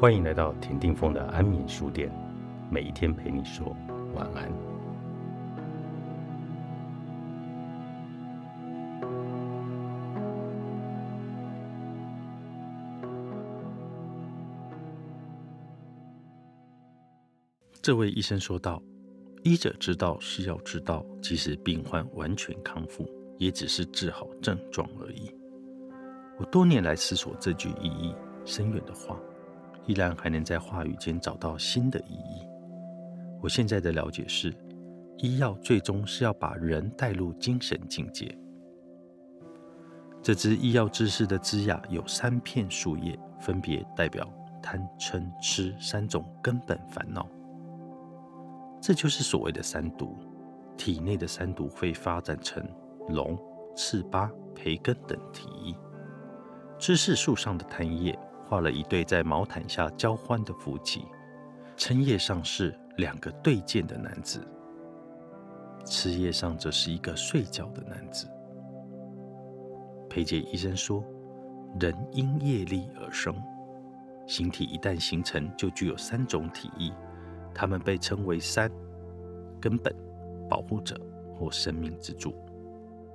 欢迎来到田定峰的安眠书店，每一天陪你说晚安。这位医生说道：“医者之道是要知道，即使病患完全康复，也只是治好症状而已。”我多年来思索这句意义深远的话。依然还能在话语间找到新的意义。我现在的了解是，医药最终是要把人带入精神境界。这支医药知识的枝桠有三片树叶，分别代表贪、嗔、痴三种根本烦恼。这就是所谓的三毒。体内的三毒会发展成龙、赤巴、培根等体。知识树上的贪叶。画了一对在毛毯下交欢的夫妻，称叶上是两个对剑的男子，枝叶上则是一个睡觉的男子。裴杰医生说，人因业力而生，形体一旦形成，就具有三种体意，它们被称为三根本、保护者或生命之柱。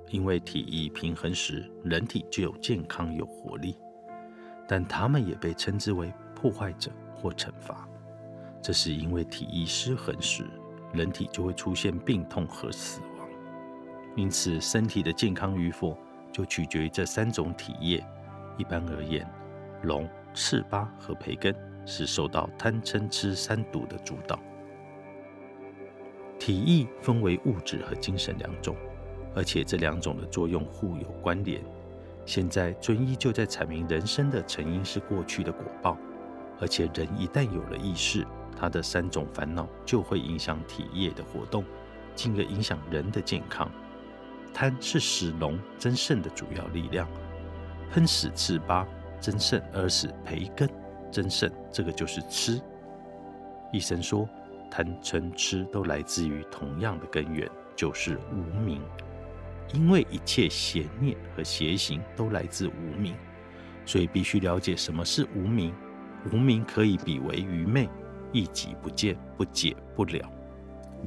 因为体意平衡时，人体就有健康有活力。但他们也被称之为破坏者或惩罚，这是因为体液失衡时，人体就会出现病痛和死亡。因此，身体的健康与否就取决于这三种体液。一般而言，龙、赤巴和培根是受到贪嗔痴三毒的主导。体液分为物质和精神两种，而且这两种的作用互有关联。现在尊医就在阐明人生的成因是过去的果报，而且人一旦有了意识，他的三种烦恼就会影响体液的活动，进而影响人的健康。贪是使龙增盛的主要力量，喷使赤巴增盛而使培根增盛，这个就是吃。医生说，贪嗔痴都来自于同样的根源，就是无明。因为一切邪念和邪行都来自无明，所以必须了解什么是无明。无明可以比为愚昧，一己不见，不解不了。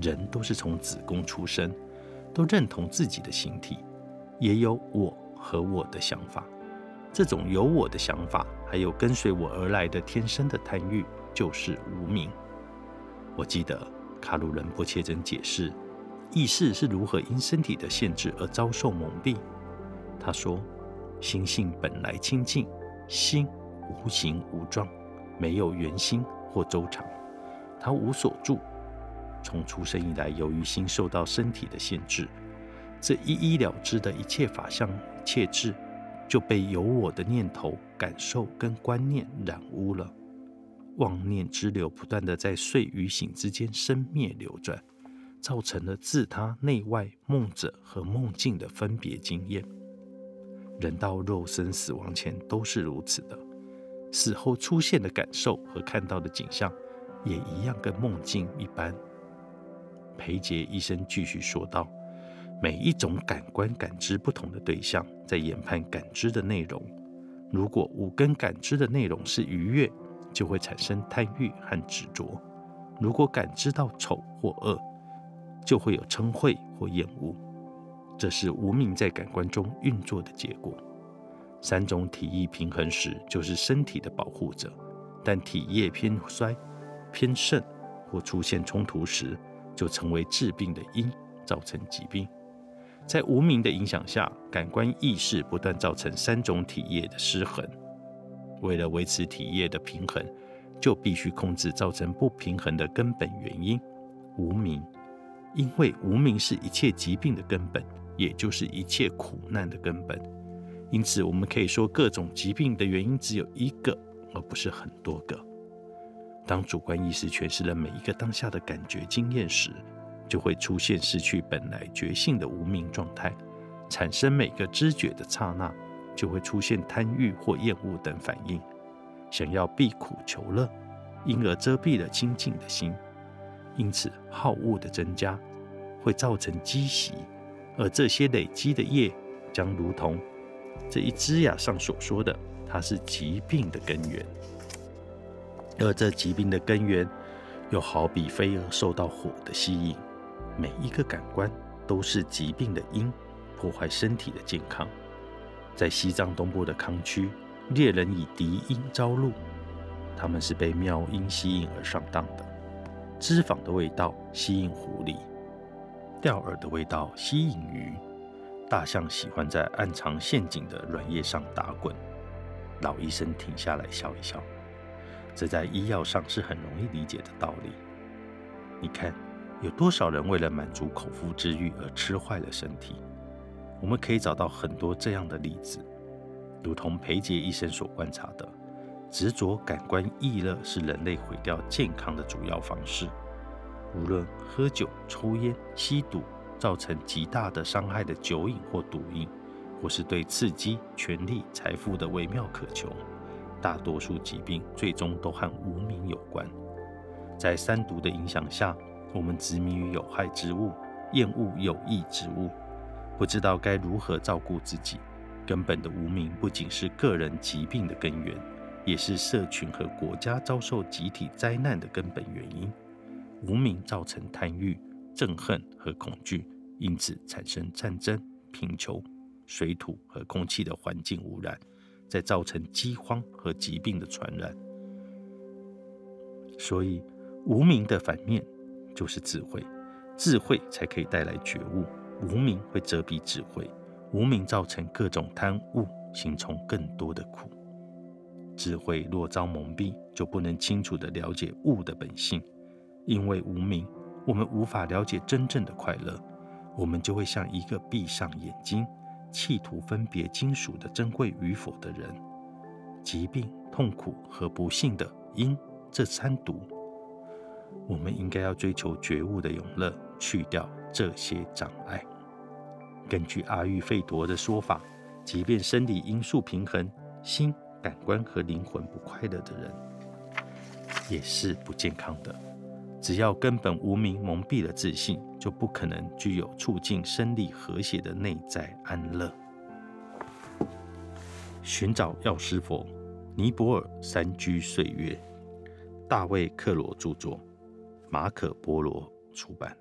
人都是从子宫出生，都认同自己的形体，也有我和我的想法。这种有我的想法，还有跟随我而来的天生的贪欲，就是无明。我记得卡鲁人波切真解释。意识是如何因身体的限制而遭受蒙蔽？他说：“心性本来清净，心无形无状，没有圆心或周长，它无所住。从出生以来，由于心受到身体的限制，这一一了之的一切法相、切智，就被有我的念头、感受跟观念染污了。妄念之流不断的在睡与醒之间生灭流转。”造成了自他内外梦者和梦境的分别经验。人到肉身死亡前都是如此的，死后出现的感受和看到的景象也一样，跟梦境一般。裴杰医生继续说道：“每一种感官感知不同的对象，在研判感知的内容。如果五根感知的内容是愉悦，就会产生贪欲和执着；如果感知到丑或恶，就会有嗔恚或厌恶，这是无名在感官中运作的结果。三种体液平衡时，就是身体的保护者；但体液偏衰、偏盛或出现冲突时，就成为治病的因，造成疾病。在无名的影响下，感官意识不断造成三种体液的失衡。为了维持体液的平衡，就必须控制造成不平衡的根本原因——无名。因为无名是一切疾病的根本，也就是一切苦难的根本。因此，我们可以说，各种疾病的原因只有一个，而不是很多个。当主观意识诠释了每一个当下的感觉经验时，就会出现失去本来觉性的无名状态，产生每个知觉的刹那，就会出现贪欲或厌恶等反应，想要避苦求乐，因而遮蔽了清净的心。因此，好恶的增加会造成积习，而这些累积的业将如同这一枝桠上所说的，它是疾病的根源。而这疾病的根源，又好比飞蛾受到火的吸引，每一个感官都是疾病的因，破坏身体的健康。在西藏东部的康区，猎人以敌鹰招录，他们是被妙音吸引而上当的。脂肪的味道吸引狐狸，钓饵的味道吸引鱼，大象喜欢在暗藏陷阱的软叶上打滚。老医生停下来笑一笑。这在医药上是很容易理解的道理。你看，有多少人为了满足口腹之欲而吃坏了身体？我们可以找到很多这样的例子。如同裴杰医生所观察的，执着感官意乐是人类毁掉健康的主要方式。无论喝酒、抽烟、吸毒，造成极大的伤害的酒瘾或毒瘾，或是对刺激、权力、财富的微妙渴求。大多数疾病最终都和无名有关。在三毒的影响下，我们执迷于有害之物，厌恶有益之物，不知道该如何照顾自己。根本的无名不仅是个人疾病的根源，也是社群和国家遭受集体灾难的根本原因。无名造成贪欲、憎恨和恐惧，因此产生战争、贫穷、水土和空气的环境污染。再造成饥荒和疾病的传染，所以无名的反面就是智慧，智慧才可以带来觉悟。无名会遮蔽智慧，无名造成各种贪污，形成更多的苦。智慧若遭蒙蔽，就不能清楚地了解物的本性。因为无名，我们无法了解真正的快乐，我们就会像一个闭上眼睛。企图分别金属的珍贵与否的人，疾病、痛苦和不幸的因这三毒，我们应该要追求觉悟的永乐，去掉这些障碍。根据阿育吠陀的说法，即便生理因素平衡，心、感官和灵魂不快乐的人，也是不健康的。只要根本无名蒙蔽了自信，就不可能具有促进生理和谐的内在安乐。寻找药师佛，尼泊尔山居岁月，大卫克罗著作，马可波罗出版。